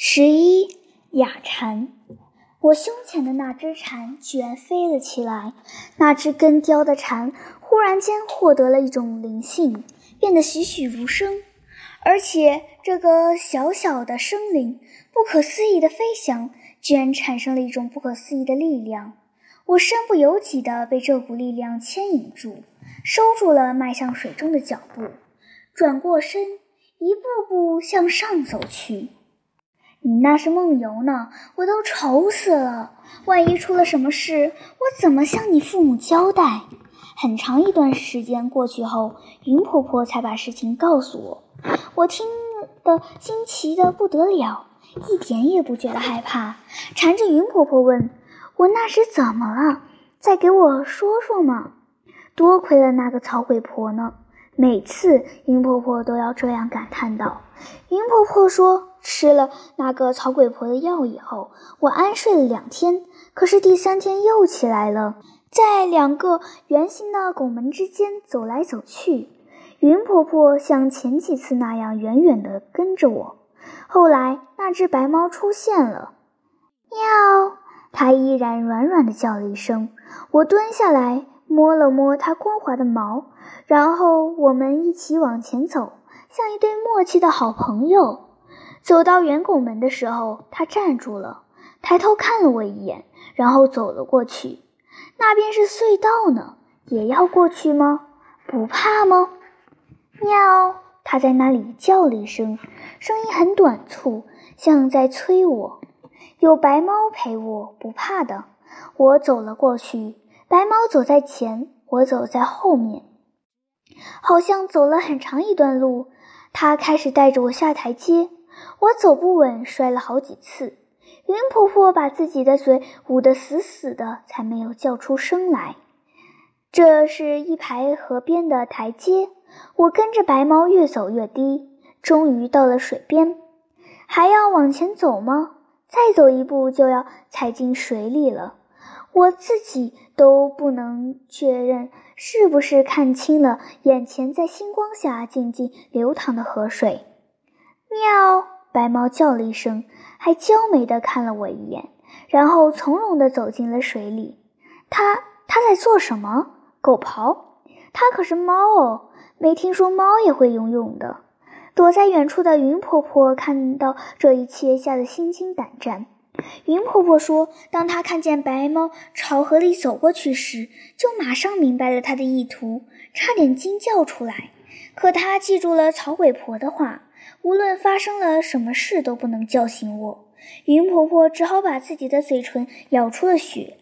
十一雅蝉，我胸前的那只蝉居然飞了起来。那只根雕的蝉忽然间获得了一种灵性，变得栩栩如生。而且这个小小的生灵，不可思议的飞翔，居然产生了一种不可思议的力量。我身不由己地被这股力量牵引住，收住了迈向水中的脚步，转过身，一步步向上走去。你那是梦游呢，我都愁死了。万一出了什么事，我怎么向你父母交代？很长一段时间过去后，云婆婆才把事情告诉我。我听得惊奇的不得了，一点也不觉得害怕，缠着云婆婆问我那时怎么了，再给我说说嘛。多亏了那个曹鬼婆呢。每次云婆婆都要这样感叹道。云婆婆说：“吃了那个草鬼婆的药以后，我安睡了两天，可是第三天又起来了，在两个圆形的拱门之间走来走去。云婆婆像前几次那样远远地跟着我。后来那只白猫出现了，喵，它依然软软地叫了一声。我蹲下来。”摸了摸它光滑的毛，然后我们一起往前走，像一对默契的好朋友。走到圆拱门的时候，它站住了，抬头看了我一眼，然后走了过去。那边是隧道呢，也要过去吗？不怕吗？喵！它在那里叫了一声，声音很短促，像在催我。有白猫陪我，不怕的。我走了过去。白猫走在前，我走在后面，好像走了很长一段路。它开始带着我下台阶，我走不稳，摔了好几次。云婆婆把自己的嘴捂得死死的，才没有叫出声来。这是一排河边的台阶，我跟着白猫越走越低，终于到了水边。还要往前走吗？再走一步就要踩进水里了。我自己都不能确认是不是看清了眼前在星光下静静流淌的河水。喵！白猫叫了一声，还娇美地看了我一眼，然后从容地走进了水里。它它在做什么？狗刨？它可是猫哦，没听说猫也会游泳的。躲在远处的云婆婆看到这一切，吓得心惊胆战。云婆婆说：“当她看见白猫朝河里走过去时，就马上明白了她的意图，差点惊叫出来。可她记住了草鬼婆的话，无论发生了什么事都不能叫醒我。云婆婆只好把自己的嘴唇咬出了血。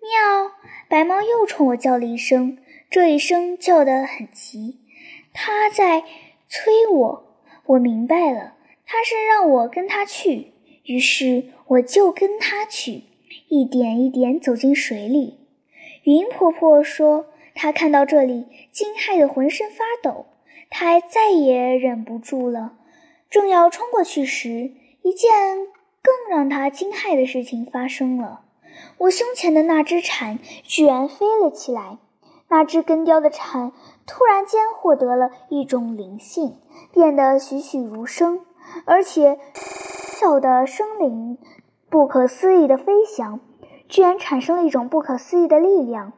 喵！白猫又冲我叫了一声，这一声叫得很急，它在催我。我明白了，它是让我跟它去。”于是我就跟他去，一点一点走进水里。云婆婆说，她看到这里，惊骇得浑身发抖，她再也忍不住了，正要冲过去时，一件更让她惊骇的事情发生了：我胸前的那只蝉居然飞了起来。那只根雕的蝉突然间获得了一种灵性，变得栩栩如生，而且。小的生灵，不可思议的飞翔，居然产生了一种不可思议的力量。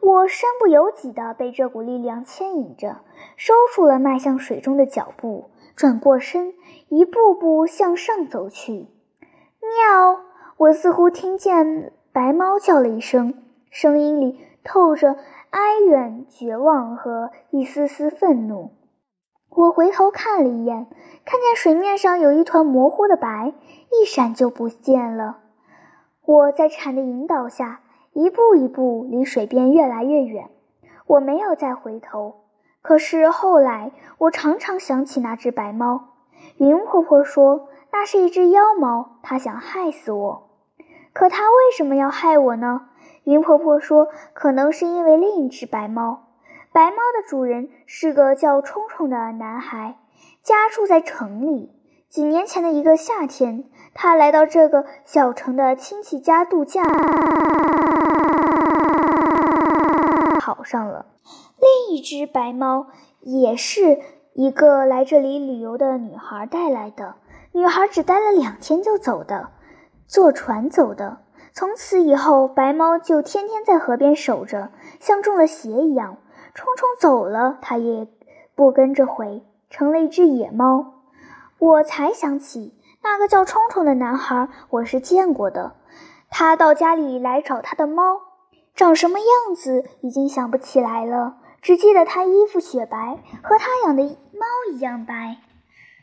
我身不由己地被这股力量牵引着，收住了迈向水中的脚步，转过身，一步步向上走去。喵！我似乎听见白猫叫了一声，声音里透着哀怨、绝望和一丝丝愤怒。我回头看了一眼，看见水面上有一团模糊的白，一闪就不见了。我在蝉的引导下，一步一步离水边越来越远。我没有再回头。可是后来，我常常想起那只白猫。云婆婆说，那是一只妖猫，它想害死我。可它为什么要害我呢？云婆婆说，可能是因为另一只白猫。白猫的主人是个叫冲冲的男孩，家住在城里。几年前的一个夏天，他来到这个小城的亲戚家度假，好上了。另一只白猫也是一个来这里旅游的女孩带来的。女孩只待了两天就走的，坐船走的。从此以后，白猫就天天在河边守着，像中了邪一样。冲冲走了，它也不跟着回，成了一只野猫。我才想起那个叫冲冲的男孩，我是见过的。他到家里来找他的猫，长什么样子已经想不起来了，只记得他衣服雪白，和他养的猫一样白。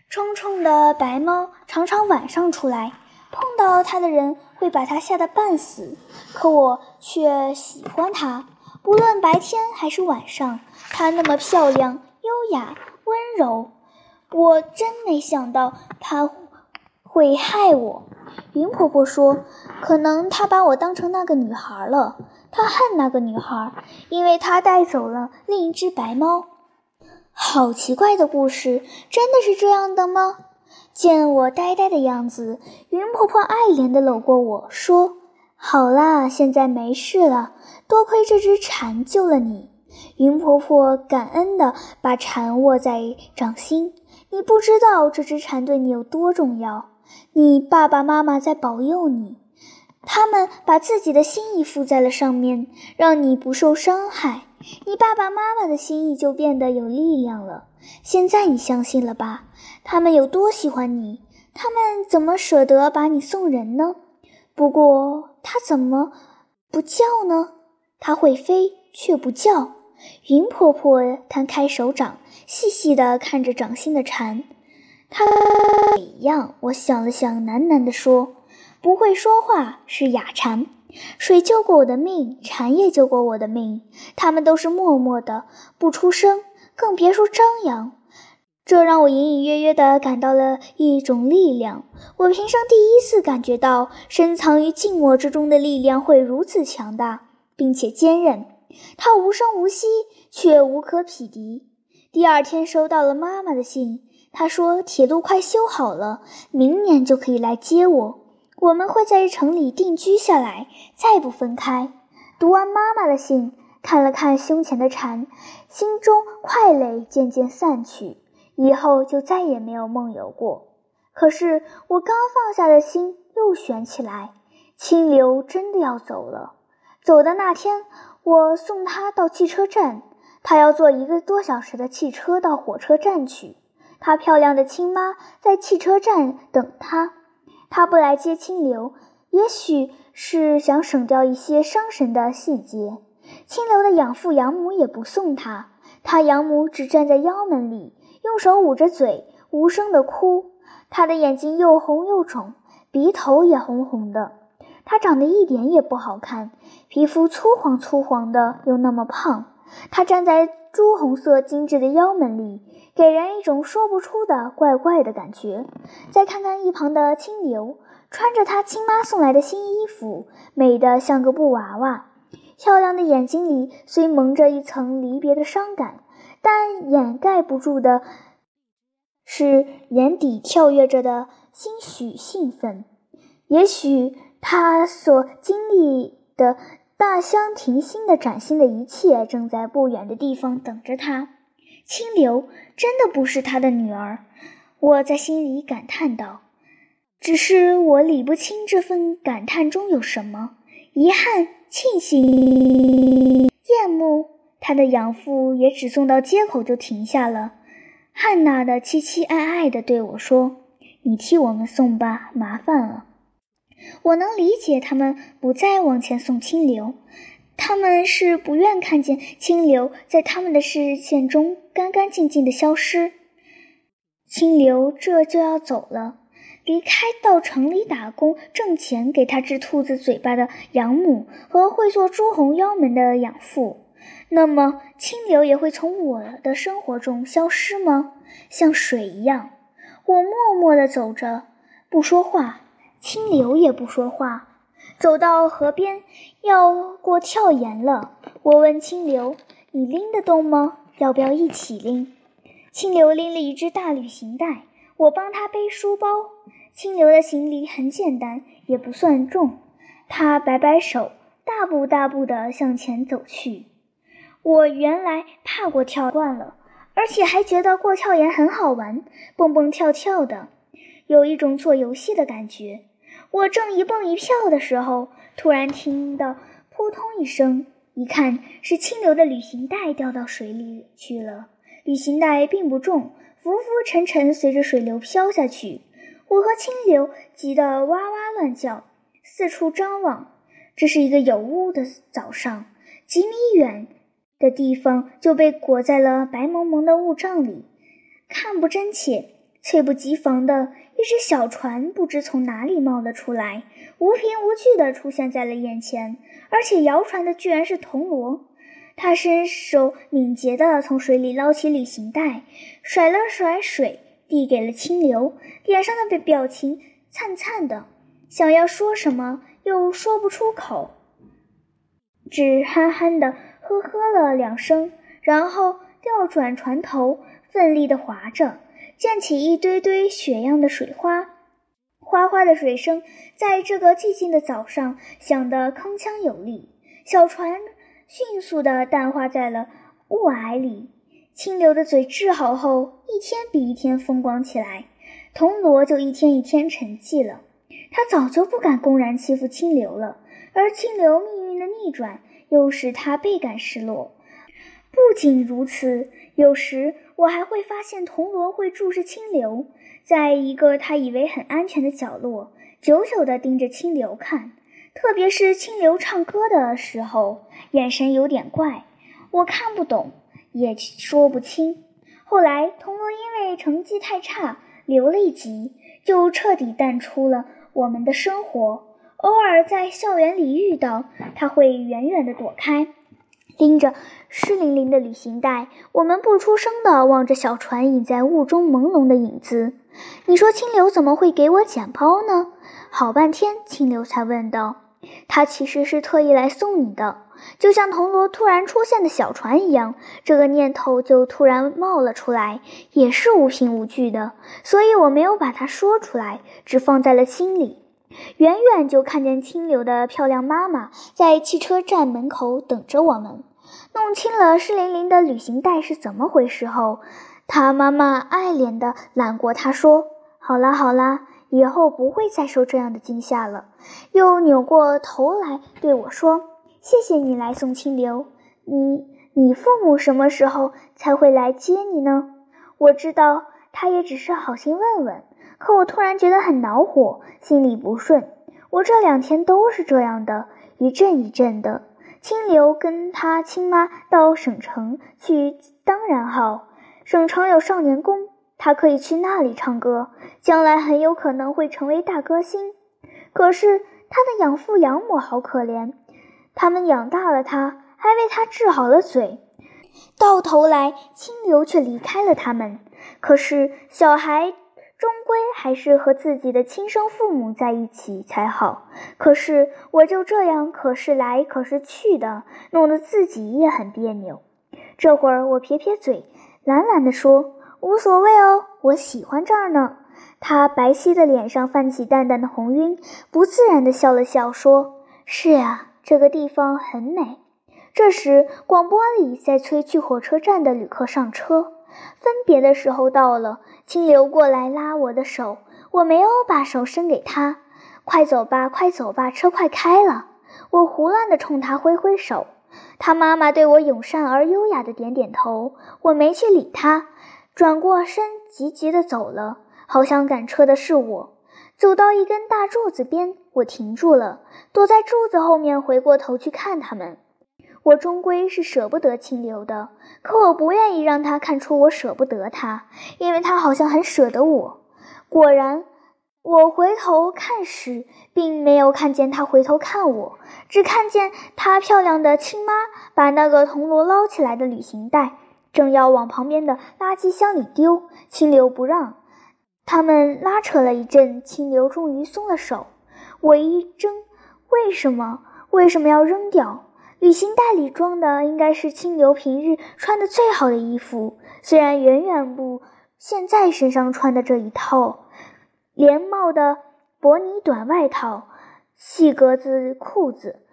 冲冲的白猫常常晚上出来，碰到它的人会把它吓得半死，可我却喜欢它。不论白天还是晚上，她那么漂亮、优雅、温柔，我真没想到她会害我。云婆婆说：“可能她把我当成那个女孩了。她恨那个女孩，因为她带走了另一只白猫。”好奇怪的故事，真的是这样的吗？见我呆呆的样子，云婆婆爱怜地搂过我说：“好啦，现在没事了，多亏这只蝉救了你。”云婆婆感恩地把蝉握在掌心。你不知道这只蝉对你有多重要，你爸爸妈妈在保佑你，他们把自己的心意附在了上面，让你不受伤害。你爸爸妈妈的心意就变得有力量了。现在你相信了吧？他们有多喜欢你？他们怎么舍得把你送人呢？不过它怎么不叫呢？它会飞却不叫。云婆婆摊开手掌，细细地看着掌心的蝉。它一样。我想了想，喃喃地说：“不会说话是哑蝉。”水救过我的命，蝉也救过我的命。它们都是默默的，不出声，更别说张扬。这让我隐隐约约地感到了一种力量。我平生第一次感觉到深藏于静默之中的力量会如此强大，并且坚韧。它无声无息，却无可匹敌。第二天收到了妈妈的信，她说铁路快修好了，明年就可以来接我。我们会在城里定居下来，再不分开。读完妈妈的信，看了看胸前的蝉，心中快累渐渐散去，以后就再也没有梦游过。可是我刚放下的心又悬起来，清流真的要走了。走的那天，我送他到汽车站，他要坐一个多小时的汽车到火车站去。他漂亮的亲妈在汽车站等他。他不来接清流，也许是想省掉一些伤神的细节。清流的养父养母也不送他，他养母只站在腰门里，用手捂着嘴，无声的哭。他的眼睛又红又肿，鼻头也红红的。他长得一点也不好看，皮肤粗黄粗黄的，又那么胖。他站在朱红色精致的腰门里。给人一种说不出的怪怪的感觉。再看看一旁的青牛，穿着他亲妈送来的新衣服，美得像个布娃娃。漂亮的眼睛里虽蒙着一层离别的伤感，但掩盖不住的是眼底跳跃着的些许兴奋。也许他所经历的大相庭新的崭新的一切，正在不远的地方等着他。清流真的不是他的女儿，我在心里感叹道。只是我理不清这份感叹中有什么：遗憾、庆幸、厌恶。他的养父也只送到街口就停下了。汉娜的凄凄爱爱地对我说：“你替我们送吧，麻烦了。”我能理解他们不再往前送清流。他们是不愿看见清流在他们的视线中干干净净的消失。清流这就要走了，离开到城里打工挣钱给他治兔子嘴巴的养母和会做朱红腰门的养父，那么清流也会从我的生活中消失吗？像水一样，我默默地走着，不说话，清流也不说话。走到河边，要过跳岩了。我问清流：“你拎得动吗？要不要一起拎？”清流拎了一只大旅行袋，我帮他背书包。清流的行李很简单，也不算重。他摆摆手，大步大步地向前走去。我原来怕过跳惯了，而且还觉得过跳岩很好玩，蹦蹦跳跳的。有一种做游戏的感觉。我正一蹦一跳的时候，突然听到扑通一声，一看是清流的旅行袋掉到水里去了。旅行袋并不重，浮浮沉沉随着水流飘下去。我和清流急得哇哇乱叫，四处张望。这是一个有雾的早上，几米远的地方就被裹在了白蒙蒙的雾障里，看不真切。猝不及防的一只小船不知从哪里冒了出来，无凭无据地出现在了眼前，而且摇船的居然是铜锣。他伸手敏捷地从水里捞起旅行袋，甩了甩水，递给了清流，脸上的表情灿灿的，想要说什么又说不出口，只憨憨地呵呵了两声，然后调转船头，奋力地划着。溅起一堆堆雪样的水花，哗哗的水声在这个寂静的早上响得铿锵有力。小船迅速地淡化在了雾霭里。清流的嘴治好后，一天比一天风光起来，铜锣就一天一天沉寂了。他早就不敢公然欺负清流了，而清流命运的逆转又使他倍感失落。不仅如此，有时。我还会发现铜锣会注视清流，在一个他以为很安全的角落，久久地盯着清流看。特别是清流唱歌的时候，眼神有点怪，我看不懂，也说不清。后来铜锣因为成绩太差，留了一级，就彻底淡出了我们的生活。偶尔在校园里遇到，他会远远地躲开。拎着湿淋淋的旅行袋，我们不出声地望着小船隐在雾中朦胧的影子。你说清流怎么会给我捡包呢？好半天，清流才问道：“他其实是特意来送你的，就像铜锣突然出现的小船一样，这个念头就突然冒了出来，也是无凭无据的，所以我没有把它说出来，只放在了心里。”远远就看见清流的漂亮妈妈在汽车站门口等着我们。弄清了湿淋淋的旅行袋是怎么回事后，他妈妈爱怜地揽过他说：“好啦好啦，以后不会再受这样的惊吓了。”又扭过头来对我说：“谢谢你来送清流。你你父母什么时候才会来接你呢？”我知道他也只是好心问问。可我突然觉得很恼火，心里不顺。我这两天都是这样的，一阵一阵的。清流跟他亲妈到省城去，当然好。省城有少年宫，他可以去那里唱歌，将来很有可能会成为大歌星。可是他的养父养母好可怜，他们养大了他，还为他治好了嘴，到头来清流却离开了他们。可是小孩。终归还是和自己的亲生父母在一起才好。可是我就这样，可是来可是去的，弄得自己也很别扭。这会儿我撇撇嘴，懒懒地说：“无所谓哦，我喜欢这儿呢。”他白皙的脸上泛起淡淡的红晕，不自然地笑了笑，说：“是呀，这个地方很美。”这时广播里在催去火车站的旅客上车。分别的时候到了，清流过来拉我的手，我没有把手伸给他。快走吧，快走吧，车快开了。我胡乱地冲他挥挥手。他妈妈对我友善而优雅地点点头，我没去理他，转过身急急地走了。好像赶车的是我。走到一根大柱子边，我停住了，躲在柱子后面，回过头去看他们。我终归是舍不得清流的，可我不愿意让他看出我舍不得他，因为他好像很舍得我。果然，我回头看时，并没有看见他回头看我，只看见他漂亮的亲妈把那个铜锣捞起来的旅行袋，正要往旁边的垃圾箱里丢。清流不让，他们拉扯了一阵，清流终于松了手。我一怔，为什么？为什么要扔掉？旅行袋里装的应该是清流平日穿的最好的衣服，虽然远远不现在身上穿的这一套连帽的薄呢短外套、细格子裤子、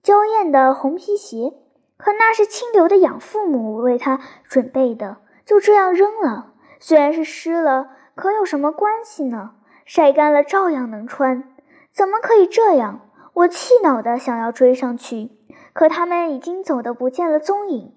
娇艳的红皮鞋，可那是清流的养父母为他准备的，就这样扔了。虽然是湿了，可有什么关系呢？晒干了照样能穿。怎么可以这样？我气恼地想要追上去，可他们已经走得不见了踪影。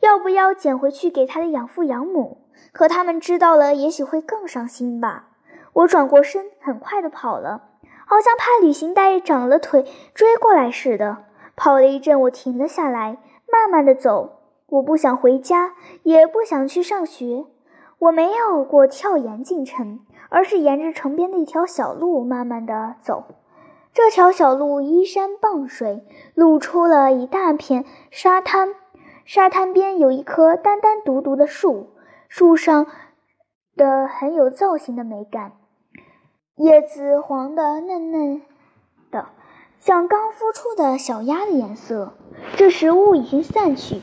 要不要捡回去给他的养父养母？可他们知道了，也许会更伤心吧。我转过身，很快地跑了，好像怕旅行袋长了腿追过来似的。跑了一阵，我停了下来，慢慢地走。我不想回家，也不想去上学。我没有过跳岩进城，而是沿着城边的一条小路慢慢地走。这条小路依山傍水，露出了一大片沙滩。沙滩边有一棵单单独独的树，树上的很有造型的美感，叶子黄的嫩嫩的，像刚孵出的小鸭的颜色。这时雾已经散去。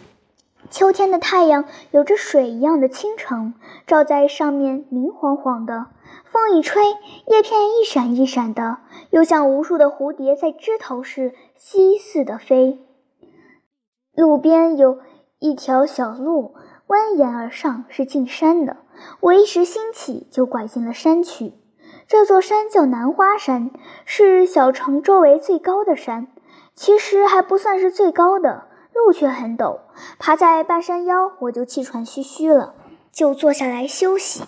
秋天的太阳有着水一样的清澄，照在上面明晃晃的。风一吹，叶片一闪一闪的，又像无数的蝴蝶在枝头是嬉似的飞。路边有一条小路，蜿蜒而上，是进山的。我一时兴起，就拐进了山去。这座山叫南花山，是小城周围最高的山，其实还不算是最高的。路却很陡，爬在半山腰，我就气喘吁吁了，就坐下来休息。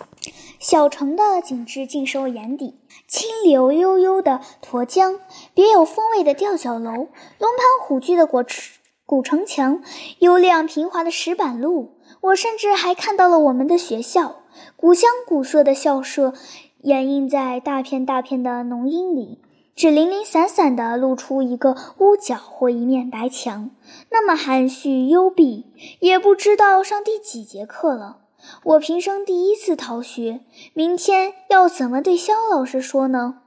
小城的景致尽收眼底，清流悠悠的沱江，别有风味的吊脚楼，龙盘虎踞的古古城墙，优亮平滑的石板路。我甚至还看到了我们的学校，古香古色的校舍，掩映在大片大片的浓荫里。只零零散散地露出一个屋角或一面白墙，那么含蓄幽闭，也不知道上第几节课了。我平生第一次逃学，明天要怎么对肖老师说呢？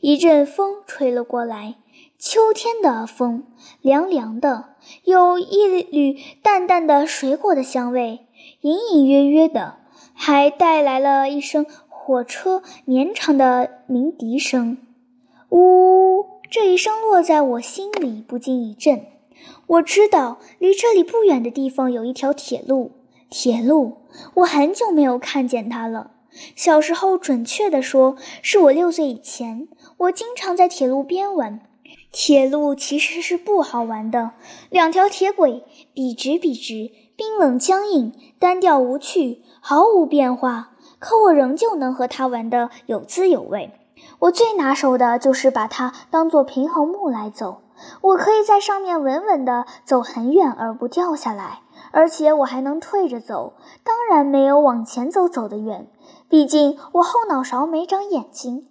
一阵风吹了过来，秋天的风，凉凉的，有一缕淡淡的水果的香味，隐隐约约的，还带来了一声火车绵长的鸣笛声。呜！这一声落在我心里，不禁一震。我知道，离这里不远的地方有一条铁路。铁路，我很久没有看见它了。小时候，准确地说，是我六岁以前，我经常在铁路边玩。铁路其实是不好玩的，两条铁轨笔直笔直，冰冷僵硬，单调无趣，毫无变化。可我仍旧能和它玩得有滋有味。我最拿手的就是把它当做平衡木来走，我可以在上面稳稳地走很远而不掉下来，而且我还能退着走，当然没有往前走走得远，毕竟我后脑勺没长眼睛。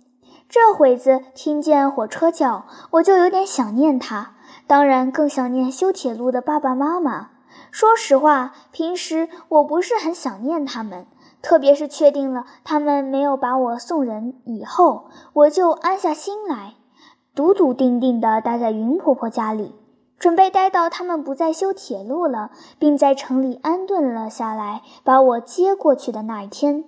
这会子听见火车叫，我就有点想念它，当然更想念修铁路的爸爸妈妈。说实话，平时我不是很想念他们。特别是确定了他们没有把我送人以后，我就安下心来，笃笃定定地待在云婆婆家里，准备待到他们不再修铁路了，并在城里安顿了下来，把我接过去的那一天。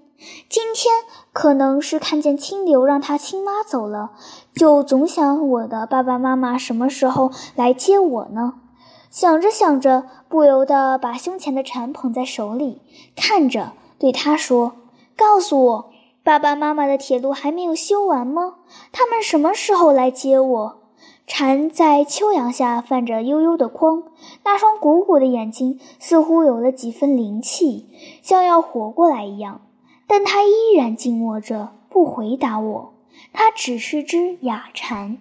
今天可能是看见清流让他亲妈走了，就总想我的爸爸妈妈什么时候来接我呢？想着想着，不由得把胸前的蝉捧在手里，看着。对他说：“告诉我，爸爸妈妈的铁路还没有修完吗？他们什么时候来接我？”蝉在秋阳下泛着幽幽的光，那双鼓鼓的眼睛似乎有了几分灵气，像要活过来一样。但它依然静默着，不回答我。它只是只哑蝉。